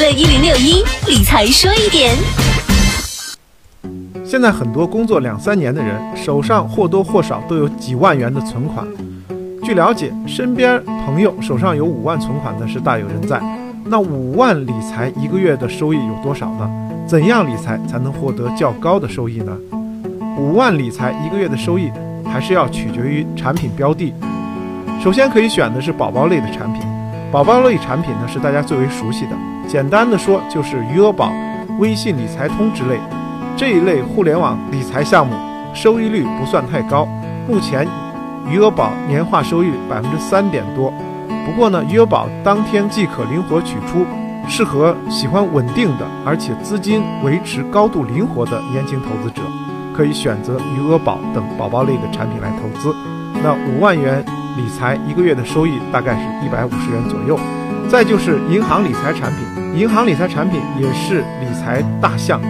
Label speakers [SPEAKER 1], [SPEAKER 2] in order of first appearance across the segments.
[SPEAKER 1] 乐一零六一理财说一点。
[SPEAKER 2] 现在很多工作两三年的人，手上或多或少都有几万元的存款。据了解，身边朋友手上有五万存款的是大有人在。那五万理财一个月的收益有多少呢？怎样理财才能获得较高的收益呢？五万理财一个月的收益，还是要取决于产品标的。首先可以选的是宝宝类的产品，宝宝类产品呢是大家最为熟悉的，简单的说就是余额宝、微信理财通之类。这一类互联网理财项目收益率不算太高，目前余额宝年化收益百分之三点多。不过呢，余额宝当天即可灵活取出，适合喜欢稳定的，而且资金维持高度灵活的年轻投资者，可以选择余额宝等宝宝类的产品来投资。那五万元理财一个月的收益大概是一百五十元左右。再就是银行理财产品，银行理财产品也是理财大项。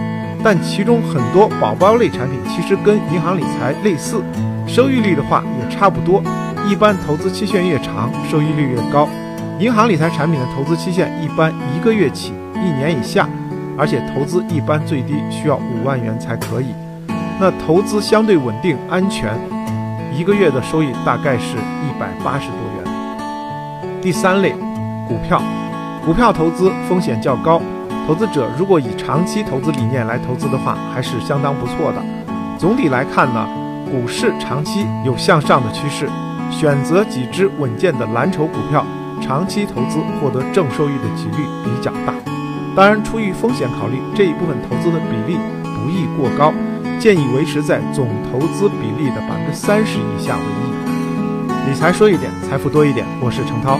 [SPEAKER 2] 但其中很多宝宝类产品其实跟银行理财类似，收益率的话也差不多。一般投资期限越长，收益率越高。银行理财产品的投资期限一般一个月起，一年以下，而且投资一般最低需要五万元才可以。那投资相对稳定安全，一个月的收益大概是一百八十多元。第三类，股票，股票投资风险较高。投资者如果以长期投资理念来投资的话，还是相当不错的。总体来看呢，股市长期有向上的趋势，选择几只稳健的蓝筹股票，长期投资获得正收益的几率比较大。当然，出于风险考虑，这一部分投资的比例不宜过高，建议维持在总投资比例的百分之三十以下为宜。理财说一点，财富多一点。我是程涛。